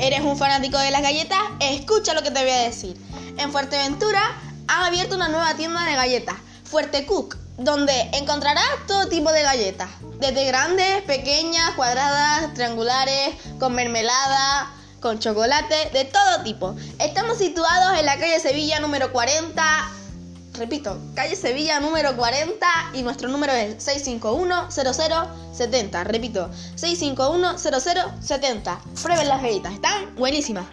¿Eres un fanático de las galletas? Escucha lo que te voy a decir. En Fuerteventura han abierto una nueva tienda de galletas, Fuerte Cook, donde encontrarás todo tipo de galletas, desde grandes, pequeñas, cuadradas, triangulares, con mermelada, con chocolate, de todo tipo. Estamos situados en la calle Sevilla número 40. Repito, calle Sevilla número 40 y nuestro número es 651-0070. Repito, 651-0070. Prueben las galletas, están buenísimas.